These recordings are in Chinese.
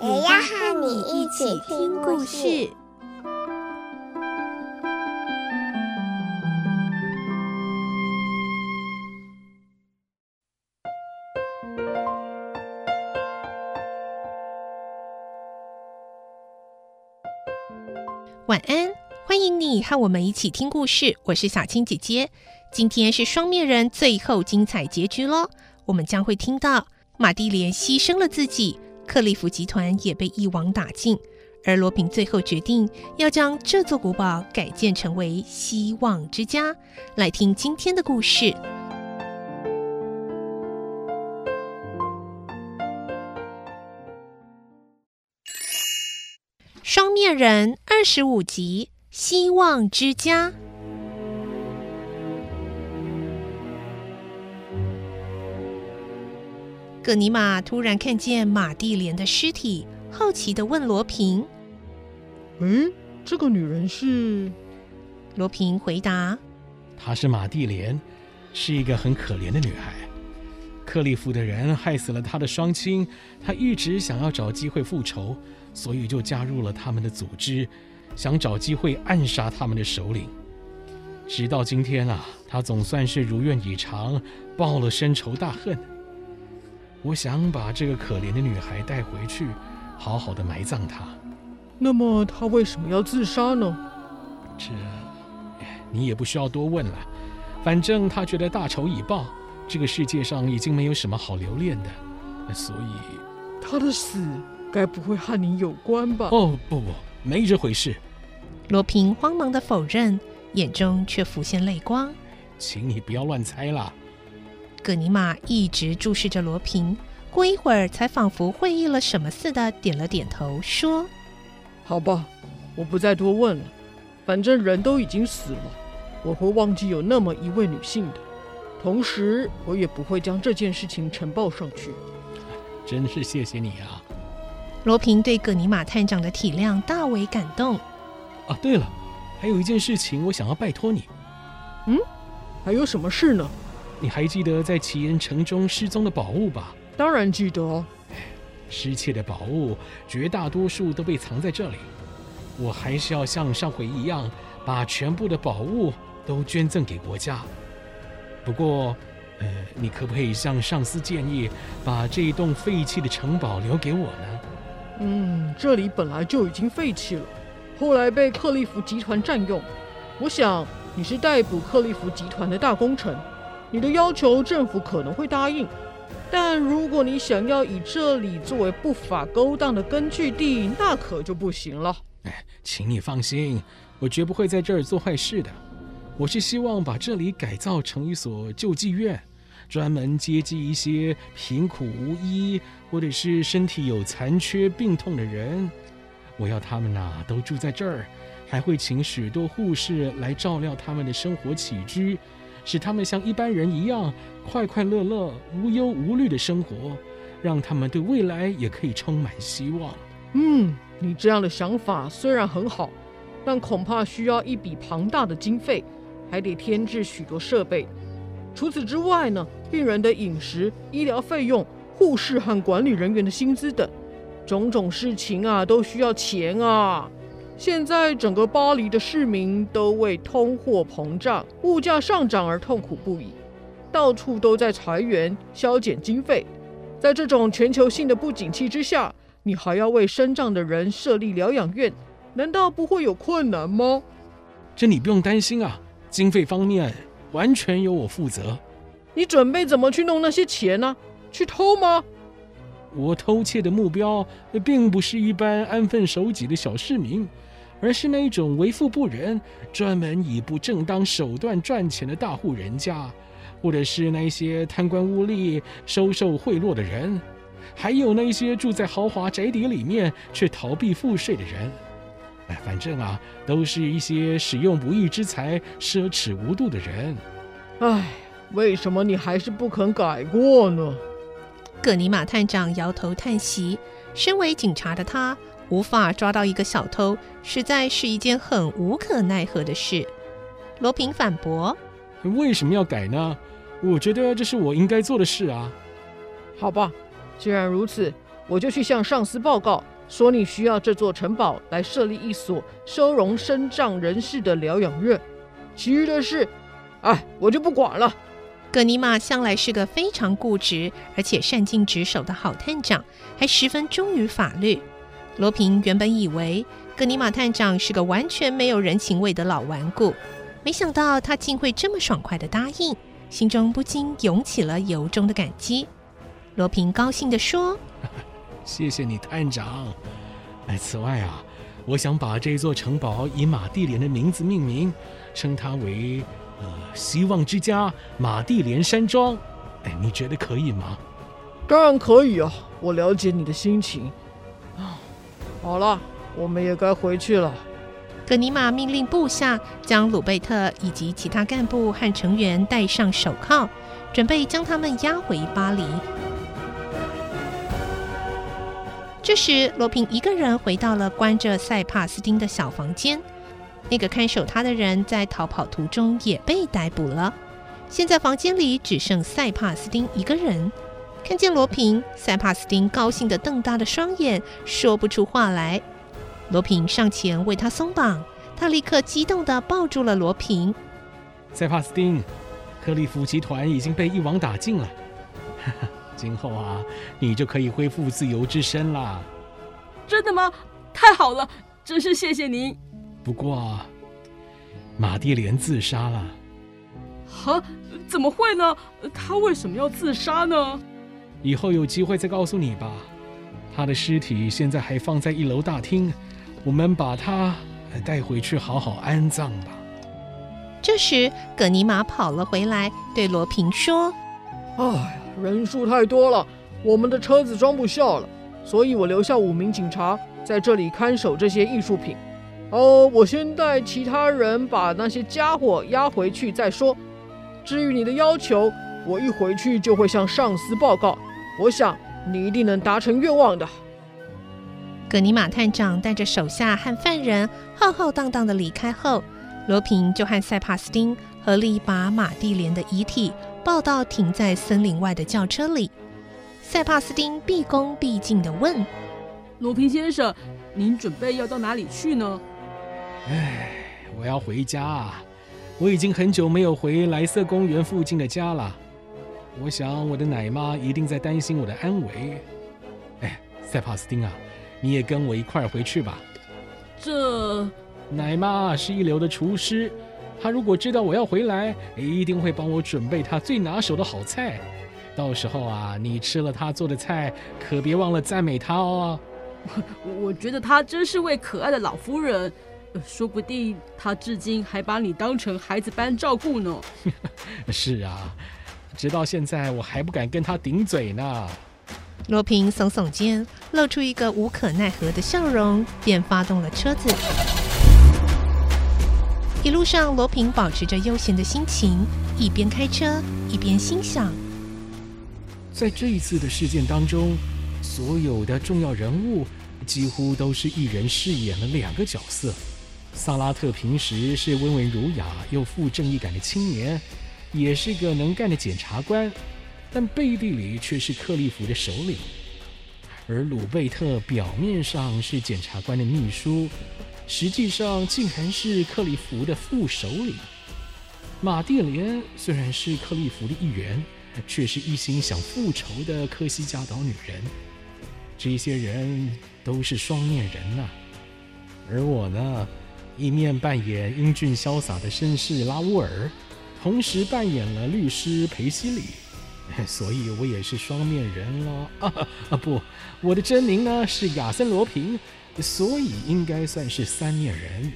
也要和你一起听故事。晚安，欢迎你和我们一起听故事。我是小青姐姐。今天是双面人最后精彩结局喽。我们将会听到马蒂莲牺牲了自己，克利夫集团也被一网打尽，而罗苹最后决定要将这座古堡改建成为希望之家。来听今天的故事。双面人二十五集，希望之家。葛尼玛突然看见马蒂莲的尸体，好奇地问罗平：“嗯，这个女人是？”罗平回答：“她是马蒂莲，是一个很可怜的女孩。克利夫的人害死了她的双亲，她一直想要找机会复仇。”所以就加入了他们的组织，想找机会暗杀他们的首领。直到今天啊，他总算是如愿以偿，报了深仇大恨。我想把这个可怜的女孩带回去，好好的埋葬她。那么她为什么要自杀呢？这，你也不需要多问了。反正她觉得大仇已报，这个世界上已经没有什么好留恋的，所以她的死。该不会和你有关吧？哦，不不，没这回事。罗平慌忙地否认，眼中却浮现泪光。请你不要乱猜了。葛尼玛一直注视着罗平，过一会儿才仿佛会意了什么似的点了点头，说：“好吧，我不再多问了。反正人都已经死了，我会忘记有那么一位女性的。同时，我也不会将这件事情呈报上去。真是谢谢你啊。”罗平对葛尼玛探长的体谅大为感动。啊，对了，还有一件事情我想要拜托你。嗯，还有什么事呢？你还记得在奇岩城中失踪的宝物吧？当然记得。失窃的宝物绝大多数都被藏在这里。我还是要像上回一样，把全部的宝物都捐赠给国家。不过，呃，你可不可以向上司建议，把这一栋废弃的城堡留给我呢？嗯，这里本来就已经废弃了，后来被克利夫集团占用。我想你是逮捕克利夫集团的大功臣，你的要求政府可能会答应。但如果你想要以这里作为不法勾当的根据地，那可就不行了。哎，请你放心，我绝不会在这儿做坏事的。我是希望把这里改造成一所救济院。专门接济一些贫苦无依，或者是身体有残缺、病痛的人。我要他们呐、都住在这儿，还会请许多护士来照料他们的生活起居，使他们像一般人一样快快乐乐、无忧无虑的生活，让他们对未来也可以充满希望。嗯，你这样的想法虽然很好，但恐怕需要一笔庞大的经费，还得添置许多设备。除此之外呢，病人的饮食、医疗费用、护士和管理人员的薪资等，种种事情啊，都需要钱啊。现在整个巴黎的市民都为通货膨胀、物价上涨而痛苦不已，到处都在裁员、削减经费。在这种全球性的不景气之下，你还要为身障的人设立疗养院，难道不会有困难吗？这你不用担心啊，经费方面完全由我负责。你准备怎么去弄那些钱呢？去偷吗？我偷窃的目标并不是一般安分守己的小市民，而是那种为富不仁、专门以不正当手段赚钱的大户人家，或者是那些贪官污吏、收受贿赂的人。还有那些住在豪华宅邸里面却逃避赋税的人。哎，反正啊，都是一些使用不义之财、奢侈无度的人。唉，为什么你还是不肯改过呢？葛尼玛探长摇头叹息。身为警察的他，无法抓到一个小偷，实在是一件很无可奈何的事。罗平反驳：“为什么要改呢？我觉得这是我应该做的事啊。”好吧，既然如此，我就去向上司报告，说你需要这座城堡来设立一所收容身障人士的疗养院。其余的事，哎，我就不管了。葛尼玛向来是个非常固执而且善尽职守的好探长，还十分忠于法律。罗平原本以为格尼玛探长是个完全没有人情味的老顽固，没想到他竟会这么爽快的答应，心中不禁涌起了由衷的感激。罗平高兴地说：“ 谢谢你，探长。哎，此外啊，我想把这座城堡以马蒂莲的名字命名，称它为……”呃，希望之家马蒂莲山庄，哎，你觉得可以吗？当然可以啊，我了解你的心情。好了，我们也该回去了。葛尼玛命令部下将鲁贝特以及其他干部和成员戴上手铐，准备将他们押回巴黎。这时，罗平一个人回到了关着塞帕斯丁的小房间。那个看守他的人在逃跑途中也被逮捕了。现在房间里只剩塞帕斯丁一个人。看见罗平，塞帕斯汀高兴地瞪大了双眼，说不出话来。罗平上前为他松绑，他立刻激动地抱住了罗平。塞帕斯汀，克利夫集团已经被一网打尽了。今后啊，你就可以恢复自由之身了。真的吗？太好了，真是谢谢您。不过，马蒂莲自杀了。啊？怎么会呢？他为什么要自杀呢？以后有机会再告诉你吧。他的尸体现在还放在一楼大厅，我们把他带回去好好安葬吧。这时，葛尼玛跑了回来，对罗平说：“哎呀，人数太多了，我们的车子装不下了，所以我留下五名警察在这里看守这些艺术品。”哦，我先带其他人把那些家伙押回去再说。至于你的要求，我一回去就会向上司报告。我想你一定能达成愿望的。葛尼玛探长带着手下和犯人浩浩荡荡的离开后，罗平就和塞帕斯汀合力把马蒂莲的遗体抱到停在森林外的轿车里。塞帕斯汀毕恭毕敬地问：“罗平先生，您准备要到哪里去呢？”唉，我要回家啊！我已经很久没有回莱瑟公园附近的家了。我想我的奶妈一定在担心我的安危。哎，塞帕斯汀啊，你也跟我一块儿回去吧。这奶妈是一流的厨师，她如果知道我要回来，一定会帮我准备她最拿手的好菜。到时候啊，你吃了她做的菜，可别忘了赞美她哦。我，我觉得她真是位可爱的老夫人。说不定他至今还把你当成孩子般照顾呢。是啊，直到现在我还不敢跟他顶嘴呢。罗平耸耸肩，露出一个无可奈何的笑容，便发动了车子。一路上，罗平保持着悠闲的心情，一边开车一边心想：在这一次的事件当中，所有的重要人物几乎都是一人饰演了两个角色。萨拉特平时是温文儒雅又富正义感的青年，也是个能干的检察官，但背地里却是克利夫的首领。而鲁贝特表面上是检察官的秘书，实际上竟然是克利夫的副首领。马蒂莲虽然是克利夫的一员，却是一心想复仇的科西嘉岛女人。这些人都是双面人呐、而我呢？一面扮演英俊潇洒的绅士拉乌尔，同时扮演了律师裴西里，所以我也是双面人了 啊啊不，我的真名呢是亚森罗平，所以应该算是三面人。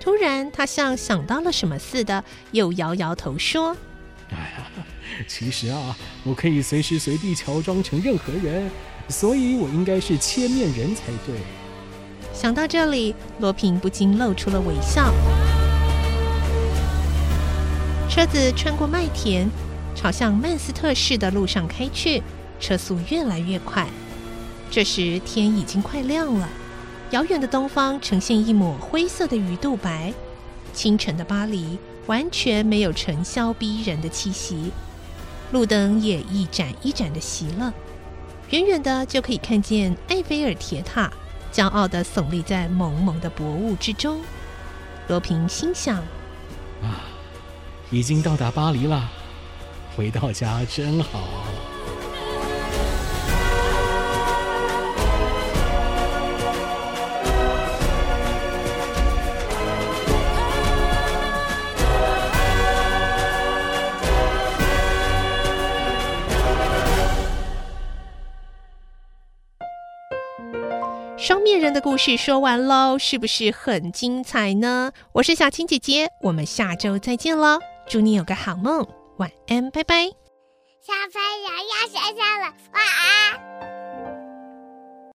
突然，他像想到了什么似的，又摇摇头说：“哎呀，其实啊，我可以随时随地乔装成任何人，所以我应该是千面人才对。想到这里，罗平不禁露出了微笑。车子穿过麦田，朝向曼斯特市的路上开去，车速越来越快。这时天已经快亮了，遥远的东方呈现一抹灰色的鱼肚白。清晨的巴黎完全没有尘嚣逼人的气息，路灯也一盏一盏的熄了。远远的就可以看见埃菲尔铁塔，骄傲地耸立在蒙蒙的薄雾之中。罗平心想：啊，已经到达巴黎了，回到家真好。双面人的故事说完喽，是不是很精彩呢？我是小青姐姐，我们下周再见喽！祝你有个好梦晚安拜拜。小朋友要睡觉了晚安。